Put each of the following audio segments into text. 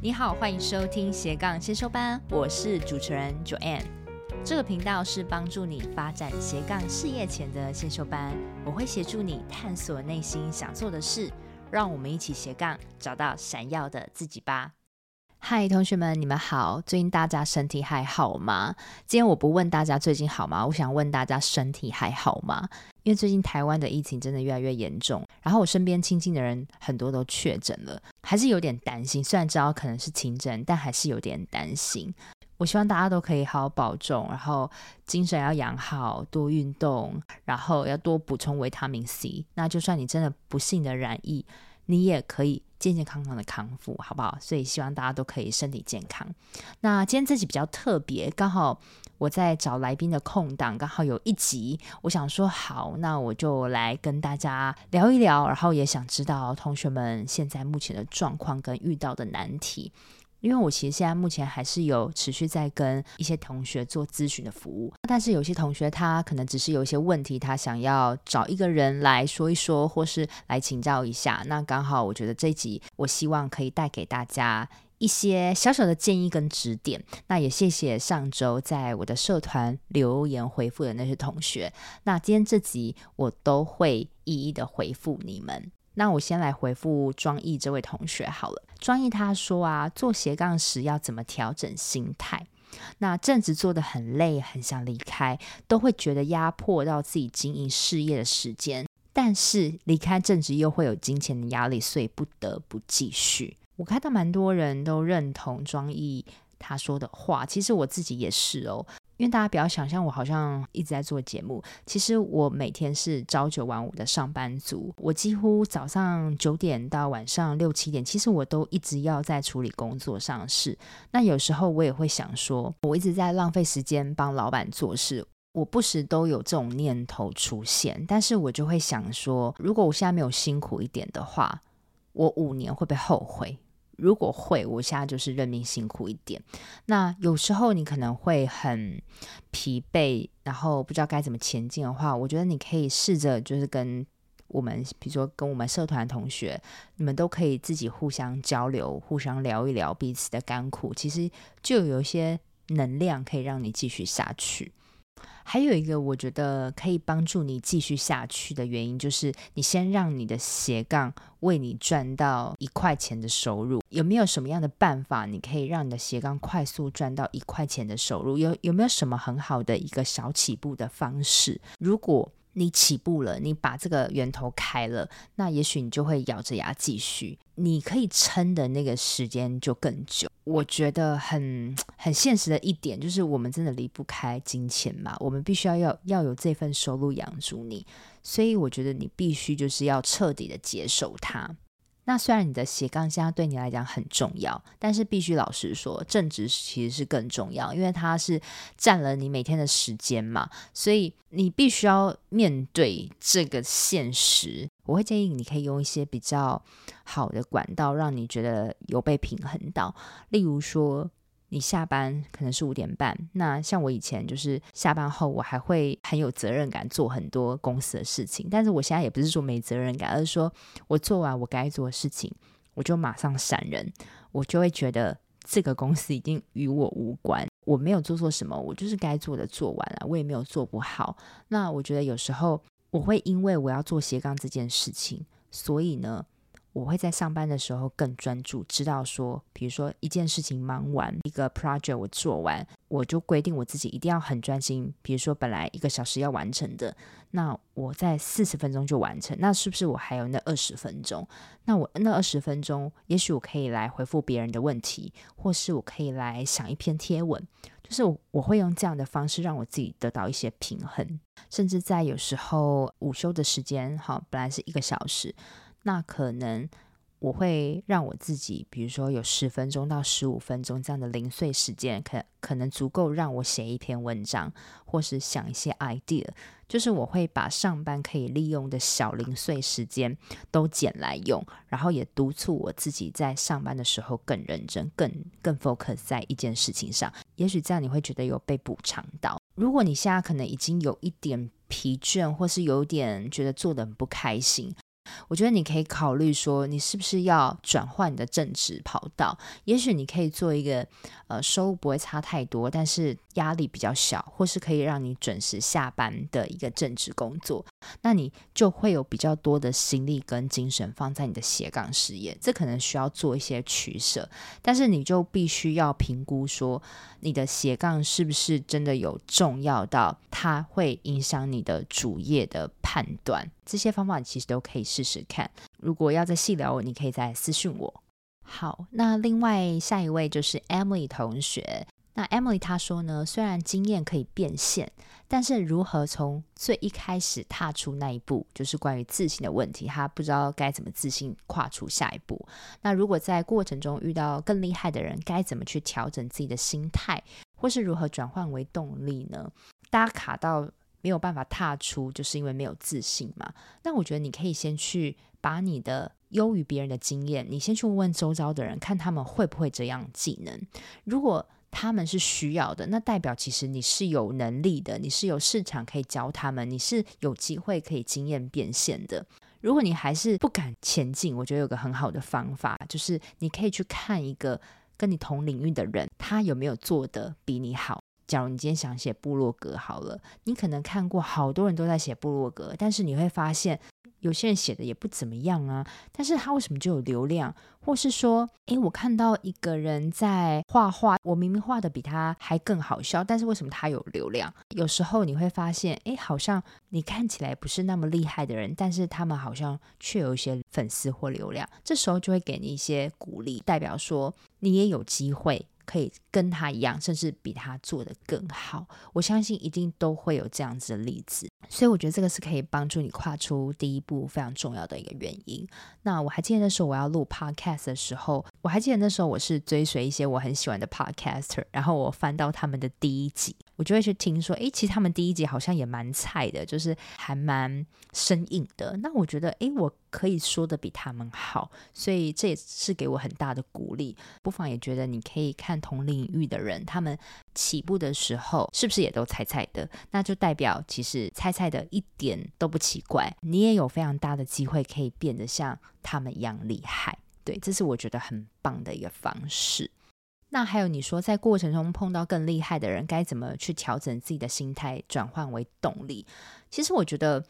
你好，欢迎收听斜杠先修班，我是主持人 Joanne。这个频道是帮助你发展斜杠事业前的先修班，我会协助你探索内心想做的事，让我们一起斜杠找到闪耀的自己吧。嗨，同学们，你们好！最近大家身体还好吗？今天我不问大家最近好吗？我想问大家身体还好吗？因为最近台湾的疫情真的越来越严重，然后我身边亲近的人很多都确诊了，还是有点担心。虽然知道可能是轻症，但还是有点担心。我希望大家都可以好好保重，然后精神要养好，多运动，然后要多补充维他命 C。那就算你真的不幸的染疫，你也可以健健康康的康复，好不好？所以希望大家都可以身体健康。那今天这集比较特别，刚好我在找来宾的空档，刚好有一集，我想说好，那我就来跟大家聊一聊，然后也想知道同学们现在目前的状况跟遇到的难题。因为我其实现在目前还是有持续在跟一些同学做咨询的服务，但是有些同学他可能只是有一些问题，他想要找一个人来说一说，或是来请教一下。那刚好我觉得这集我希望可以带给大家一些小小的建议跟指点。那也谢谢上周在我的社团留言回复的那些同学。那今天这集我都会一一的回复你们。那我先来回复庄毅这位同学好了。庄毅他说啊，做斜杠时要怎么调整心态？那正职做得很累，很想离开，都会觉得压迫到自己经营事业的时间。但是离开正职又会有金钱的压力，所以不得不继续。我看到蛮多人都认同庄毅他说的话，其实我自己也是哦。因为大家不要想象我好像一直在做节目，其实我每天是朝九晚五的上班族，我几乎早上九点到晚上六七点，其实我都一直要在处理工作上的事。那有时候我也会想说，我一直在浪费时间帮老板做事，我不时都有这种念头出现，但是我就会想说，如果我现在没有辛苦一点的话，我五年会不会后悔？如果会，我现在就是认命辛苦一点。那有时候你可能会很疲惫，然后不知道该怎么前进的话，我觉得你可以试着就是跟我们，比如说跟我们社团同学，你们都可以自己互相交流，互相聊一聊彼此的甘苦，其实就有一些能量可以让你继续下去。还有一个我觉得可以帮助你继续下去的原因，就是你先让你的斜杠为你赚到一块钱的收入。有没有什么样的办法，你可以让你的斜杠快速赚到一块钱的收入？有有没有什么很好的一个小起步的方式？如果你起步了，你把这个源头开了，那也许你就会咬着牙继续。你可以撑的那个时间就更久。我觉得很很现实的一点就是，我们真的离不开金钱嘛，我们必须要要要有这份收入养住你。所以我觉得你必须就是要彻底的接受它。那虽然你的斜杠现在对你来讲很重要，但是必须老实说，正职其实是更重要，因为它是占了你每天的时间嘛，所以你必须要面对这个现实。我会建议你可以用一些比较好的管道，让你觉得有被平衡到，例如说。你下班可能是五点半，那像我以前就是下班后，我还会很有责任感做很多公司的事情。但是我现在也不是说没责任感，而是说我做完我该做的事情，我就马上闪人，我就会觉得这个公司已经与我无关，我没有做错什么，我就是该做的做完了，我也没有做不好。那我觉得有时候我会因为我要做斜杠这件事情，所以呢。我会在上班的时候更专注，知道说，比如说一件事情忙完，一个 project 我做完，我就规定我自己一定要很专心。比如说本来一个小时要完成的，那我在四十分钟就完成，那是不是我还有那二十分钟？那我那二十分钟，也许我可以来回复别人的问题，或是我可以来想一篇贴文，就是我，会用这样的方式让我自己得到一些平衡，甚至在有时候午休的时间，好，本来是一个小时。那可能我会让我自己，比如说有十分钟到十五分钟这样的零碎时间，可可能足够让我写一篇文章，或是想一些 idea。就是我会把上班可以利用的小零碎时间都捡来用，然后也督促我自己在上班的时候更认真、更更 focus 在一件事情上。也许这样你会觉得有被补偿到。如果你现在可能已经有一点疲倦，或是有点觉得做得很不开心。我觉得你可以考虑说，你是不是要转换你的正职跑道？也许你可以做一个呃收入不会差太多，但是压力比较小，或是可以让你准时下班的一个正职工作。那你就会有比较多的心力跟精神放在你的斜杠事业。这可能需要做一些取舍，但是你就必须要评估说，你的斜杠是不是真的有重要到它会影响你的主业的判断。这些方法你其实都可以试试看。如果要再细聊，你可以再私讯我。好，那另外下一位就是 Emily 同学。那 Emily 她说呢，虽然经验可以变现，但是如何从最一开始踏出那一步，就是关于自信的问题，她不知道该怎么自信跨出下一步。那如果在过程中遇到更厉害的人，该怎么去调整自己的心态，或是如何转换为动力呢？大家卡到没有办法踏出，就是因为没有自信嘛。那我觉得你可以先去把你的优于别人的经验，你先去问问周遭的人，看他们会不会这样技能。如果他们是需要的，那代表其实你是有能力的，你是有市场可以教他们，你是有机会可以经验变现的。如果你还是不敢前进，我觉得有个很好的方法，就是你可以去看一个跟你同领域的人，他有没有做得比你好。假如你今天想写部落格好了，你可能看过好多人都在写部落格，但是你会发现。有些人写的也不怎么样啊，但是他为什么就有流量？或是说，诶，我看到一个人在画画，我明明画的比他还更好笑，但是为什么他有流量？有时候你会发现，诶，好像你看起来不是那么厉害的人，但是他们好像却有一些粉丝或流量，这时候就会给你一些鼓励，代表说你也有机会。可以跟他一样，甚至比他做得更好。我相信一定都会有这样子的例子，所以我觉得这个是可以帮助你跨出第一步非常重要的一个原因。那我还记得那时候我要录 podcast 的时候，我还记得那时候我是追随一些我很喜欢的 podcaster，然后我翻到他们的第一集，我就会去听说，诶，其实他们第一集好像也蛮菜的，就是还蛮生硬的。那我觉得，诶，我。可以说的比他们好，所以这也是给我很大的鼓励。不妨也觉得你可以看同领域的人，他们起步的时候是不是也都菜菜的？那就代表其实菜菜的一点都不奇怪，你也有非常大的机会可以变得像他们一样厉害。对，这是我觉得很棒的一个方式。那还有你说在过程中碰到更厉害的人，该怎么去调整自己的心态，转换为动力？其实我觉得。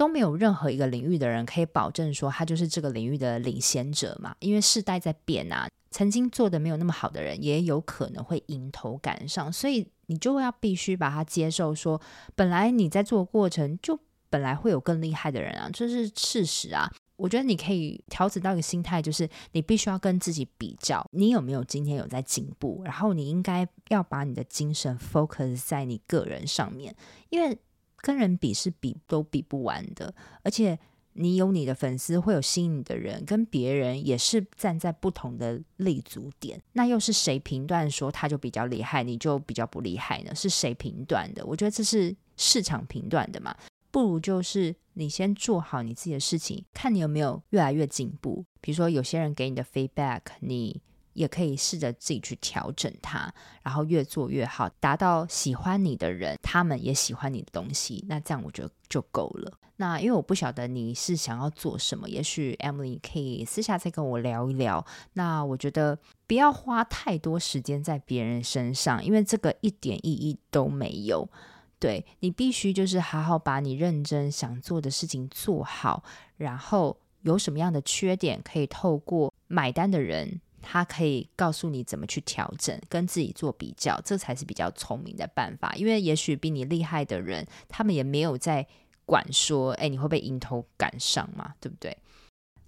都没有任何一个领域的人可以保证说他就是这个领域的领先者嘛，因为世代在变啊，曾经做的没有那么好的人也有可能会迎头赶上，所以你就要必须把它接受说，本来你在做过程就本来会有更厉害的人啊，这是事实啊。我觉得你可以调整到一个心态，就是你必须要跟自己比较，你有没有今天有在进步，然后你应该要把你的精神 focus 在你个人上面，因为。跟人比是比都比不完的，而且你有你的粉丝，会有吸引你的人，跟别人也是站在不同的立足点。那又是谁评断说他就比较厉害，你就比较不厉害呢？是谁评断的？我觉得这是市场评断的嘛。不如就是你先做好你自己的事情，看你有没有越来越进步。比如说有些人给你的 feedback，你。也可以试着自己去调整它，然后越做越好，达到喜欢你的人，他们也喜欢你的东西，那这样我觉得就够了。那因为我不晓得你是想要做什么，也许 Emily 可以私下再跟我聊一聊。那我觉得不要花太多时间在别人身上，因为这个一点意义都没有。对，你必须就是好好把你认真想做的事情做好，然后有什么样的缺点，可以透过买单的人。他可以告诉你怎么去调整，跟自己做比较，这才是比较聪明的办法。因为也许比你厉害的人，他们也没有在管说，哎，你会被迎头赶上嘛？对不对？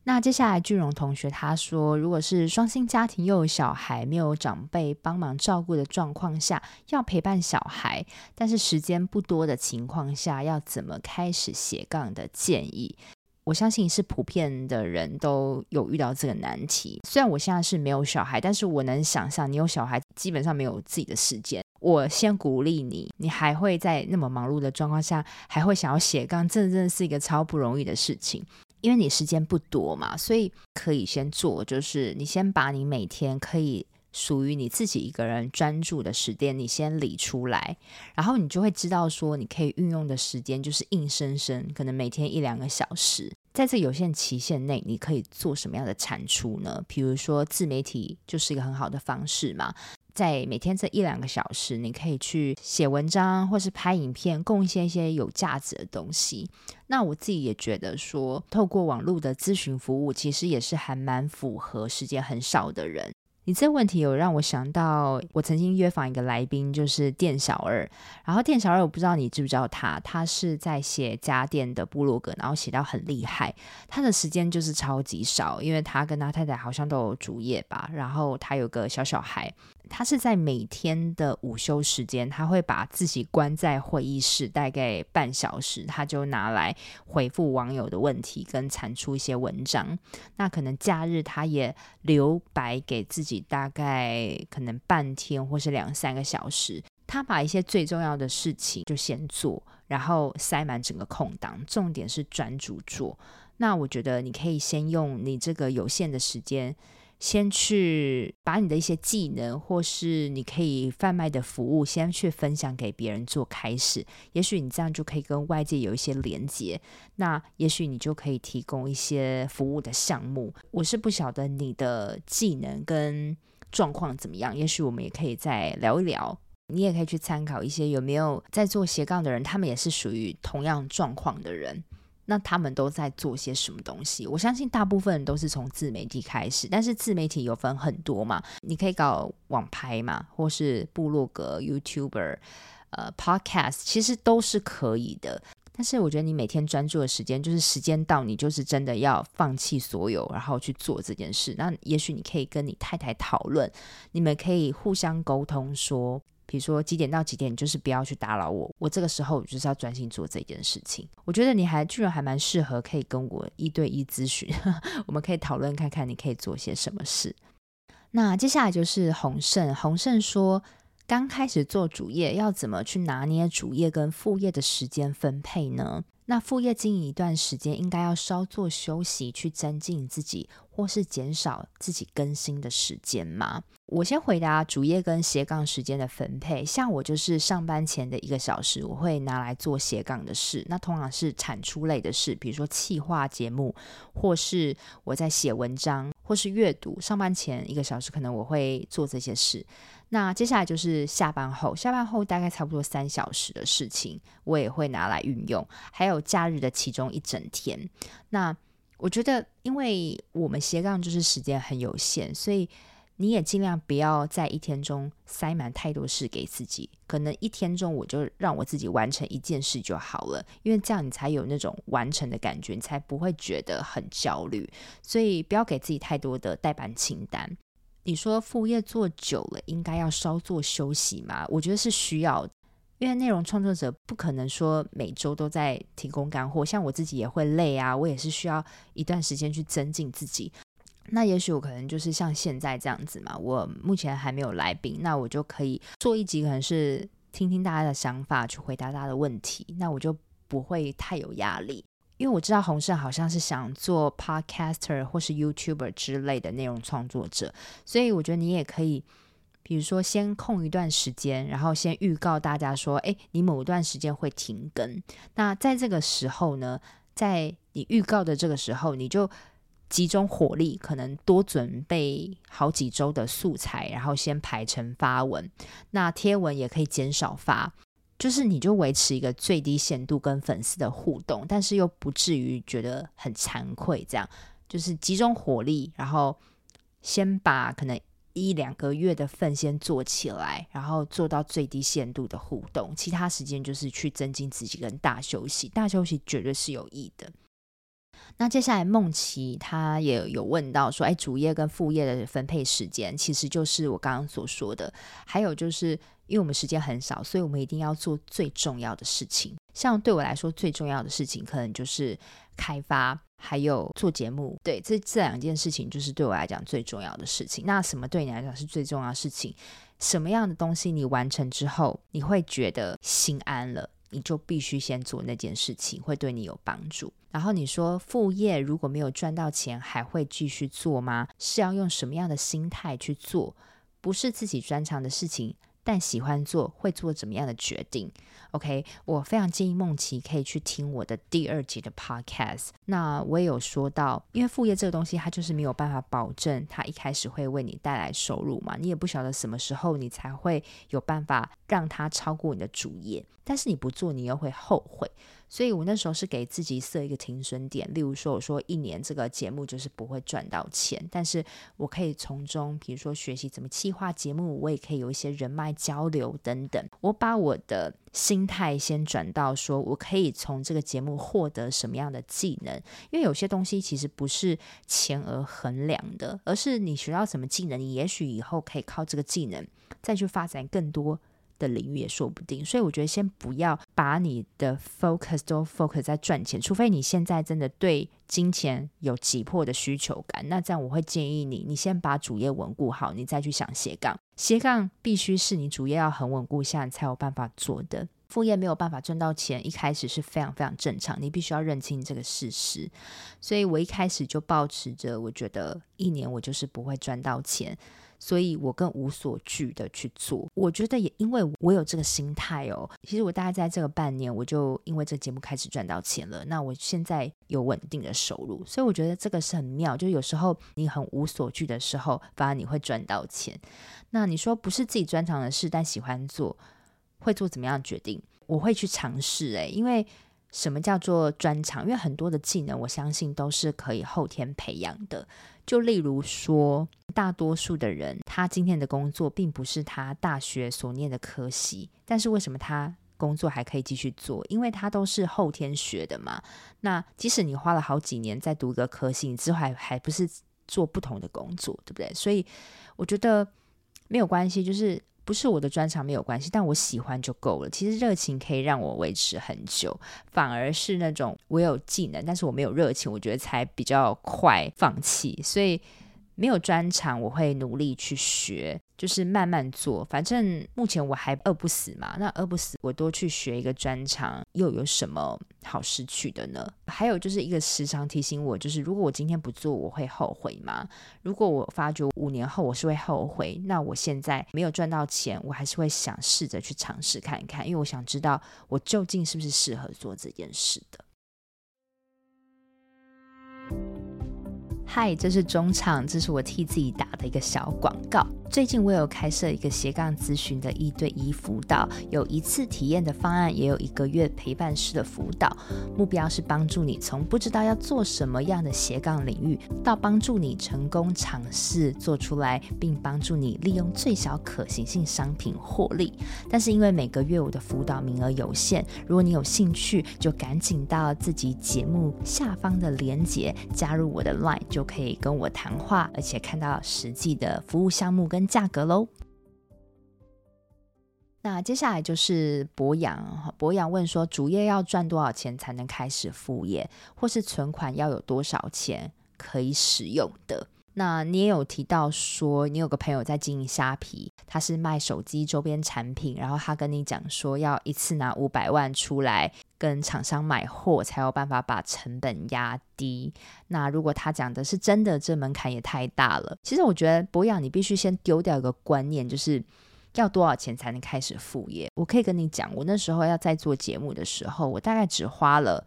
那接下来俊荣同学他说，如果是双薪家庭又有小孩，没有长辈帮忙照顾的状况下，要陪伴小孩，但是时间不多的情况下，要怎么开始斜杠的建议？我相信是普遍的人都有遇到这个难题。虽然我现在是没有小孩，但是我能想象你有小孩，基本上没有自己的时间。我先鼓励你，你还会在那么忙碌的状况下，还会想要斜杠，这真的是一个超不容易的事情。因为你时间不多嘛，所以可以先做，就是你先把你每天可以。属于你自己一个人专注的时间，你先理出来，然后你就会知道说，你可以运用的时间就是硬生生，可能每天一两个小时。在这有限期限内，你可以做什么样的产出呢？比如说自媒体就是一个很好的方式嘛。在每天这一两个小时，你可以去写文章，或是拍影片，贡献一些有价值的东西。那我自己也觉得说，透过网络的咨询服务，其实也是还蛮符合时间很少的人。你这问题有让我想到，我曾经约访一个来宾，就是店小二。然后店小二，我不知道你知不知道他，他是在写家电的部落格，然后写到很厉害。他的时间就是超级少，因为他跟他太太好像都有主业吧，然后他有个小小孩。他是在每天的午休时间，他会把自己关在会议室，大概半小时，他就拿来回复网友的问题，跟产出一些文章。那可能假日他也留白给自己，大概可能半天或是两三个小时，他把一些最重要的事情就先做，然后塞满整个空档，重点是专注做。那我觉得你可以先用你这个有限的时间。先去把你的一些技能，或是你可以贩卖的服务，先去分享给别人做开始。也许你这样就可以跟外界有一些连接。那也许你就可以提供一些服务的项目。我是不晓得你的技能跟状况怎么样，也许我们也可以再聊一聊。你也可以去参考一些有没有在做斜杠的人，他们也是属于同样状况的人。那他们都在做些什么东西？我相信大部分人都是从自媒体开始，但是自媒体有分很多嘛，你可以搞网拍嘛，或是部落格、YouTuber、呃 Podcast，其实都是可以的。但是我觉得你每天专注的时间，就是时间到，你就是真的要放弃所有，然后去做这件事。那也许你可以跟你太太讨论，你们可以互相沟通说。比如说几点到几点，你就是不要去打扰我。我这个时候就是要专心做这件事情。我觉得你还居然还蛮适合，可以跟我一对一咨询，我们可以讨论看看你可以做些什么事。那接下来就是洪胜，洪胜说，刚开始做主业要怎么去拿捏主业跟副业的时间分配呢？那副业经营一段时间，应该要稍作休息，去增进自己，或是减少自己更新的时间吗？我先回答主业跟斜杠时间的分配。像我就是上班前的一个小时，我会拿来做斜杠的事，那通常是产出类的事，比如说企划节目，或是我在写文章，或是阅读。上班前一个小时，可能我会做这些事。那接下来就是下班后，下班后大概差不多三小时的事情，我也会拿来运用。还有假日的其中一整天。那我觉得，因为我们斜杠就是时间很有限，所以你也尽量不要在一天中塞满太多事给自己。可能一天中我就让我自己完成一件事就好了，因为这样你才有那种完成的感觉，你才不会觉得很焦虑。所以不要给自己太多的待办清单。你说副业做久了，应该要稍作休息吗？我觉得是需要，因为内容创作者不可能说每周都在提供干货，像我自己也会累啊，我也是需要一段时间去增进自己。那也许我可能就是像现在这样子嘛，我目前还没有来宾，那我就可以做一集，可能是听听大家的想法，去回答大家的问题，那我就不会太有压力。因为我知道洪胜好像是想做 podcaster 或是 YouTuber 之类的内容创作者，所以我觉得你也可以，比如说先空一段时间，然后先预告大家说，诶，你某一段时间会停更。那在这个时候呢，在你预告的这个时候，你就集中火力，可能多准备好几周的素材，然后先排成发文。那贴文也可以减少发。就是你就维持一个最低限度跟粉丝的互动，但是又不至于觉得很惭愧。这样就是集中火力，然后先把可能一两个月的份先做起来，然后做到最低限度的互动，其他时间就是去增进自己跟大休息。大休息绝对是有益的。那接下来梦琪他也有问到说，哎，主业跟副业的分配时间，其实就是我刚刚所说的，还有就是。因为我们时间很少，所以我们一定要做最重要的事情。像对我来说，最重要的事情可能就是开发，还有做节目。对，这这两件事情就是对我来讲最重要的事情。那什么对你来讲是最重要的事情？什么样的东西你完成之后，你会觉得心安了，你就必须先做那件事情，会对你有帮助。然后你说副业如果没有赚到钱，还会继续做吗？是要用什么样的心态去做？不是自己专长的事情。但喜欢做，会做怎么样的决定？OK，我非常建议梦琪可以去听我的第二集的 Podcast。那我也有说到，因为副业这个东西，它就是没有办法保证它一开始会为你带来收入嘛，你也不晓得什么时候你才会有办法让它超过你的主业。但是你不做，你又会后悔。所以我那时候是给自己设一个停损点，例如说，我说一年这个节目就是不会赚到钱，但是我可以从中，比如说学习怎么企划节目，我也可以有一些人脉交流等等。我把我的心态先转到说，我可以从这个节目获得什么样的技能，因为有些东西其实不是钱而衡量的，而是你学到什么技能，你也许以后可以靠这个技能再去发展更多。的领域也说不定，所以我觉得先不要把你的 focus 都 focus 在赚钱，除非你现在真的对金钱有急迫的需求感，那这样我会建议你，你先把主业稳固好，你再去想斜杠。斜杠必须是你主业要很稳固下，你才有办法做的。副业没有办法赚到钱，一开始是非常非常正常，你必须要认清这个事实。所以我一开始就保持着，我觉得一年我就是不会赚到钱。所以我更无所惧的去做，我觉得也因为我有这个心态哦。其实我大概在这个半年，我就因为这节目开始赚到钱了。那我现在有稳定的收入，所以我觉得这个是很妙。就有时候你很无所惧的时候，反而你会赚到钱。那你说不是自己专长的事，但喜欢做，会做怎么样决定？我会去尝试诶，因为。什么叫做专长？因为很多的技能，我相信都是可以后天培养的。就例如说，大多数的人，他今天的工作并不是他大学所念的科系，但是为什么他工作还可以继续做？因为他都是后天学的嘛。那即使你花了好几年在读一个科系，你之后还还不是做不同的工作，对不对？所以我觉得没有关系，就是。不是我的专长没有关系，但我喜欢就够了。其实热情可以让我维持很久，反而是那种我有技能，但是我没有热情，我觉得才比较快放弃。所以。没有专长，我会努力去学，就是慢慢做。反正目前我还饿不死嘛，那饿不死，我多去学一个专长，又有什么好失去的呢？还有就是一个时常提醒我，就是如果我今天不做，我会后悔吗？如果我发觉五年后我是会后悔，那我现在没有赚到钱，我还是会想试着去尝试看一看，因为我想知道我究竟是不是适合做这件事的。嗨，这是中场，这是我替自己打的一个小广告。最近我有开设一个斜杠咨询的一对一辅导，有一次体验的方案，也有一个月陪伴式的辅导。目标是帮助你从不知道要做什么样的斜杠领域，到帮助你成功尝试做出来，并帮助你利用最小可行性商品获利。但是因为每个月我的辅导名额有限，如果你有兴趣，就赶紧到自己节目下方的链接加入我的 Line，就可以跟我谈话，而且看到实际的服务项目跟价格喽。那接下来就是博洋，博洋问说，主业要赚多少钱才能开始副业，或是存款要有多少钱可以使用的？那你也有提到说，你有个朋友在经营虾皮，他是卖手机周边产品，然后他跟你讲说，要一次拿五百万出来跟厂商买货，才有办法把成本压低。那如果他讲的是真的，这门槛也太大了。其实我觉得博雅，你必须先丢掉一个观念，就是要多少钱才能开始副业。我可以跟你讲，我那时候要在做节目的时候，我大概只花了。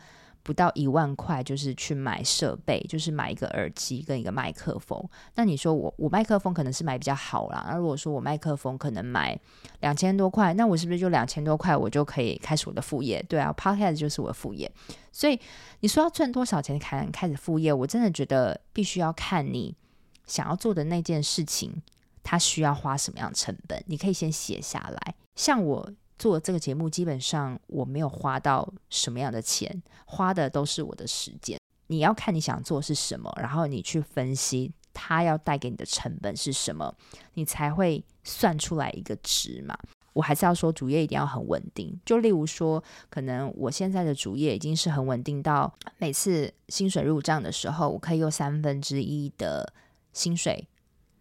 不到一万块，就是去买设备，就是买一个耳机跟一个麦克风。那你说我我麦克风可能是买比较好啦，那如果说我麦克风可能买两千多块，那我是不是就两千多块我就可以开始我的副业？对啊，Podcast 就是我的副业。所以你说要赚多少钱才能开始副业？我真的觉得必须要看你想要做的那件事情，它需要花什么样成本。你可以先写下来，像我。做这个节目，基本上我没有花到什么样的钱，花的都是我的时间。你要看你想做是什么，然后你去分析它要带给你的成本是什么，你才会算出来一个值嘛。我还是要说，主业一定要很稳定。就例如说，可能我现在的主业已经是很稳定到每次薪水入账的时候，我可以用三分之一的薪水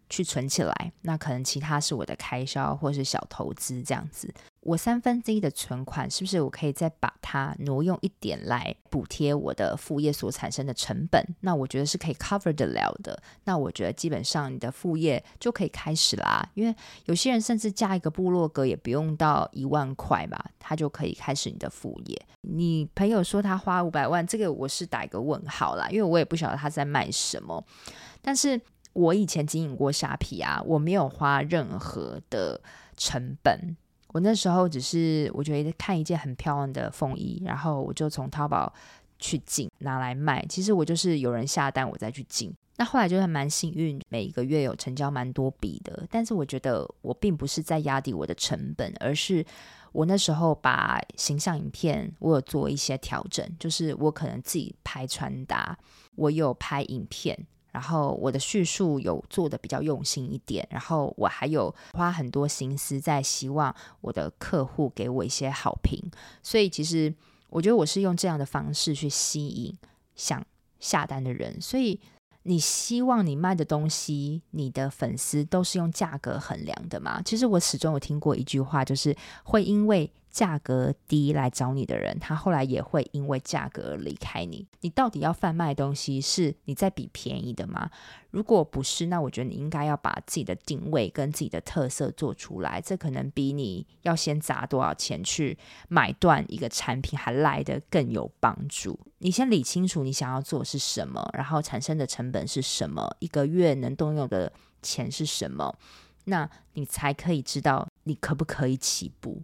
去存起来，那可能其他是我的开销或是小投资这样子。我三分之一的存款是不是我可以再把它挪用一点来补贴我的副业所产生的成本？那我觉得是可以 cover 得了的。那我觉得基本上你的副业就可以开始啦。因为有些人甚至加一个部落格也不用到一万块吧，他就可以开始你的副业。你朋友说他花五百万，这个我是打一个问号啦，因为我也不晓得他在卖什么。但是我以前经营过虾皮啊，我没有花任何的成本。我那时候只是我觉得看一件很漂亮的风衣，然后我就从淘宝去进拿来卖。其实我就是有人下单，我再去进。那后来就是蛮幸运，每一个月有成交蛮多笔的。但是我觉得我并不是在压低我的成本，而是我那时候把形象影片我有做一些调整，就是我可能自己拍穿搭，我有拍影片。然后我的叙述有做得比较用心一点，然后我还有花很多心思在希望我的客户给我一些好评，所以其实我觉得我是用这样的方式去吸引想下单的人。所以你希望你卖的东西，你的粉丝都是用价格衡量的吗？其实我始终有听过一句话，就是会因为。价格低来找你的人，他后来也会因为价格而离开你。你到底要贩卖东西是你在比便宜的吗？如果不是，那我觉得你应该要把自己的定位跟自己的特色做出来。这可能比你要先砸多少钱去买断一个产品还来得更有帮助。你先理清楚你想要做是什么，然后产生的成本是什么，一个月能动用的钱是什么，那你才可以知道你可不可以起步。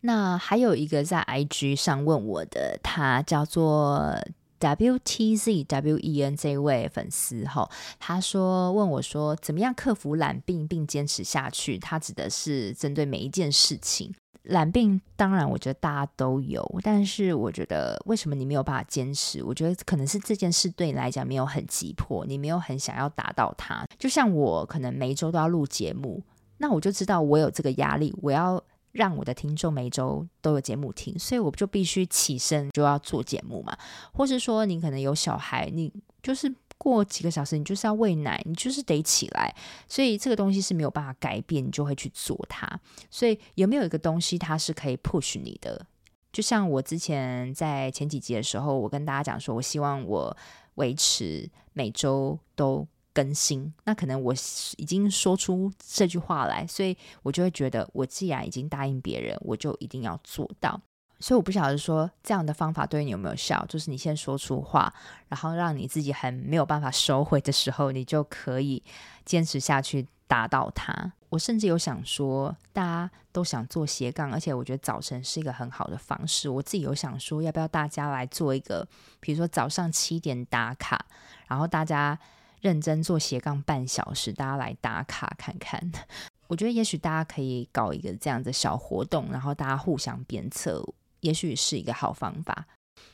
那还有一个在 IG 上问我的，他叫做 WTZWEN 这位粉丝哈，他说问我说怎么样克服懒病并坚持下去？他指的是针对每一件事情。懒病当然我觉得大家都有，但是我觉得为什么你没有办法坚持？我觉得可能是这件事对你来讲没有很急迫，你没有很想要达到它。就像我可能每一周都要录节目，那我就知道我有这个压力，我要。让我的听众每周都有节目听，所以我就必须起身就要做节目嘛。或是说，你可能有小孩，你就是过几个小时，你就是要喂奶，你就是得起来。所以这个东西是没有办法改变，你就会去做它。所以有没有一个东西，它是可以 push 你的？就像我之前在前几集的时候，我跟大家讲说，我希望我维持每周都。更新，那可能我已经说出这句话来，所以我就会觉得，我既然已经答应别人，我就一定要做到。所以我不晓得说这样的方法对你有没有效，就是你先说出话，然后让你自己很没有办法收回的时候，你就可以坚持下去达到它。我甚至有想说，大家都想做斜杠，而且我觉得早晨是一个很好的方式。我自己有想说，要不要大家来做一个，比如说早上七点打卡，然后大家。认真做斜杠半小时，大家来打卡看看。我觉得也许大家可以搞一个这样的小活动，然后大家互相鞭策，也许是一个好方法。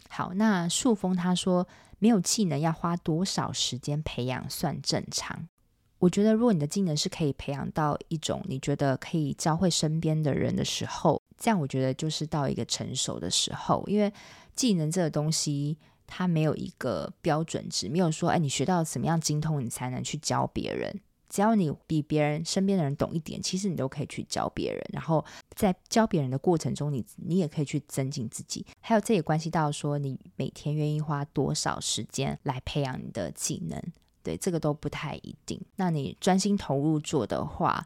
好，那树峰他说，没有技能要花多少时间培养算正常？我觉得如果你的技能是可以培养到一种你觉得可以教会身边的人的时候，这样我觉得就是到一个成熟的时候，因为技能这个东西。他没有一个标准值，没有说，哎，你学到什么样精通，你才能去教别人。只要你比别人身边的人懂一点，其实你都可以去教别人。然后在教别人的过程中，你你也可以去增进自己。还有，这也关系到说，你每天愿意花多少时间来培养你的技能。对，这个都不太一定。那你专心投入做的话，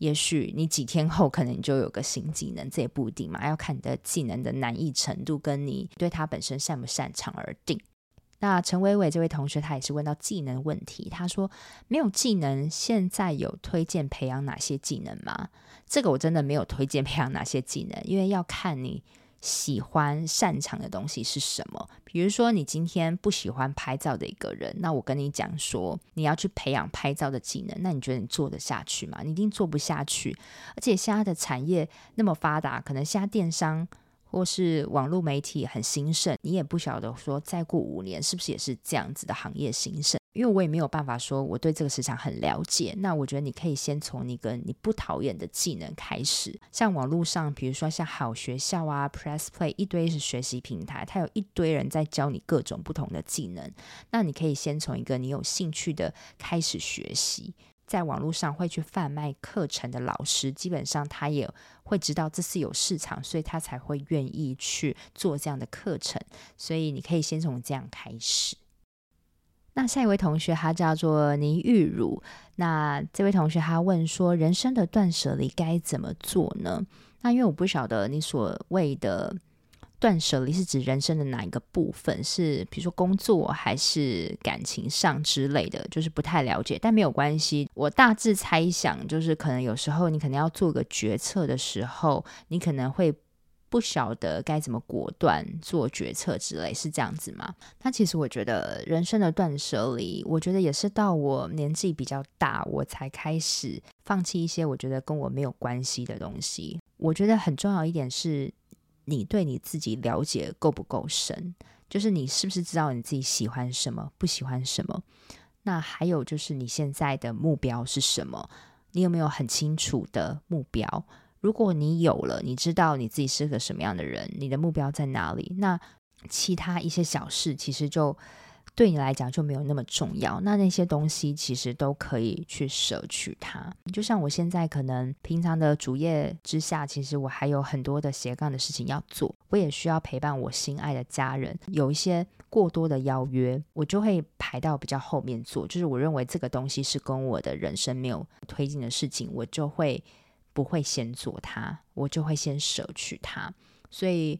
也许你几天后可能你就有个新技能，这也不一定嘛，要看你的技能的难易程度跟你对它本身擅不擅长而定。那陈伟伟这位同学他也是问到技能问题，他说没有技能，现在有推荐培养哪些技能吗？这个我真的没有推荐培养哪些技能，因为要看你。喜欢擅长的东西是什么？比如说，你今天不喜欢拍照的一个人，那我跟你讲说，你要去培养拍照的技能，那你觉得你做得下去吗？你一定做不下去。而且现在的产业那么发达，可能现在电商或是网络媒体很兴盛，你也不晓得说，再过五年是不是也是这样子的行业兴盛。因为我也没有办法说我对这个市场很了解，那我觉得你可以先从你跟你不讨厌的技能开始，像网络上，比如说像好学校啊、Press Play，一堆是学习平台，它有一堆人在教你各种不同的技能，那你可以先从一个你有兴趣的开始学习。在网络上会去贩卖课程的老师，基本上他也会知道这是有市场，所以他才会愿意去做这样的课程。所以你可以先从这样开始。那下一位同学，他叫做倪玉茹。那这位同学他问说：“人生的断舍离该怎么做呢？”那因为我不晓得你所谓的。断舍离是指人生的哪一个部分？是比如说工作还是感情上之类的，就是不太了解，但没有关系。我大致猜想，就是可能有时候你可能要做个决策的时候，你可能会不晓得该怎么果断做决策之类，是这样子吗？那其实我觉得人生的断舍离，我觉得也是到我年纪比较大，我才开始放弃一些我觉得跟我没有关系的东西。我觉得很重要一点是。你对你自己了解够不够深？就是你是不是知道你自己喜欢什么，不喜欢什么？那还有就是你现在的目标是什么？你有没有很清楚的目标？如果你有了，你知道你自己是个什么样的人，你的目标在哪里？那其他一些小事其实就。对你来讲就没有那么重要，那那些东西其实都可以去舍去它。就像我现在可能平常的主业之下，其实我还有很多的斜杠的事情要做，我也需要陪伴我心爱的家人。有一些过多的邀约，我就会排到比较后面做。就是我认为这个东西是跟我的人生没有推进的事情，我就会不会先做它，我就会先舍去它。所以。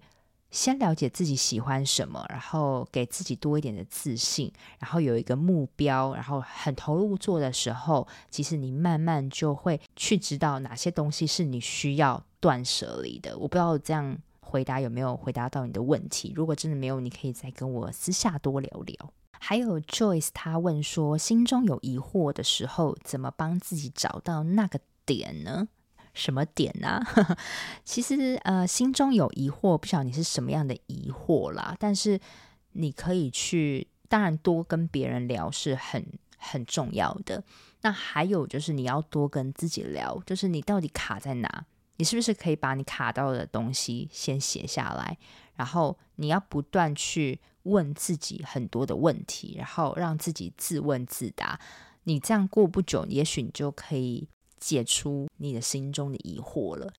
先了解自己喜欢什么，然后给自己多一点的自信，然后有一个目标，然后很投入做的时候，其实你慢慢就会去知道哪些东西是你需要断舍离的。我不知道这样回答有没有回答到你的问题。如果真的没有，你可以再跟我私下多聊聊。还有 Joyce，他问说，心中有疑惑的时候，怎么帮自己找到那个点呢？什么点呢、啊？其实呃，心中有疑惑，不晓得你是什么样的疑惑啦。但是你可以去，当然多跟别人聊是很很重要的。那还有就是你要多跟自己聊，就是你到底卡在哪？你是不是可以把你卡到的东西先写下来？然后你要不断去问自己很多的问题，然后让自己自问自答。你这样过不久，也许你就可以。解除你的心中的疑惑了。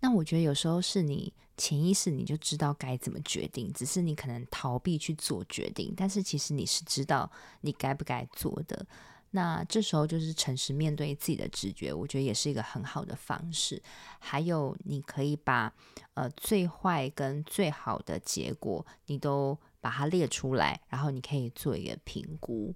那我觉得有时候是你潜意识你就知道该怎么决定，只是你可能逃避去做决定。但是其实你是知道你该不该做的。那这时候就是诚实面对自己的直觉，我觉得也是一个很好的方式。还有你可以把呃最坏跟最好的结果，你都把它列出来，然后你可以做一个评估。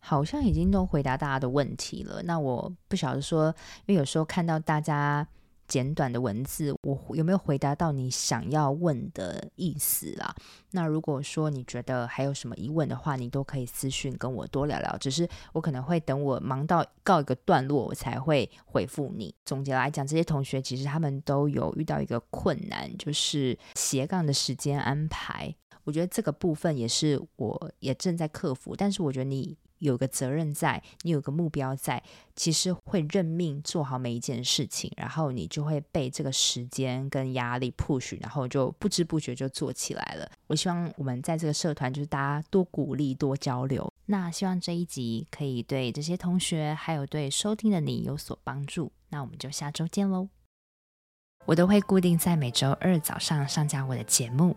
好像已经都回答大家的问题了。那我不晓得说，因为有时候看到大家简短的文字，我有没有回答到你想要问的意思啦？那如果说你觉得还有什么疑问的话，你都可以私讯跟我多聊聊。只是我可能会等我忙到告一个段落，我才会回复你。总结来讲，这些同学其实他们都有遇到一个困难，就是斜杠的时间安排。我觉得这个部分也是我也正在克服，但是我觉得你。有个责任在，你有个目标在，其实会认命做好每一件事情，然后你就会被这个时间跟压力 push，然后就不知不觉就做起来了。我希望我们在这个社团就是大家多鼓励、多交流。那希望这一集可以对这些同学，还有对收听的你有所帮助。那我们就下周见喽！我都会固定在每周二早上上架我的节目。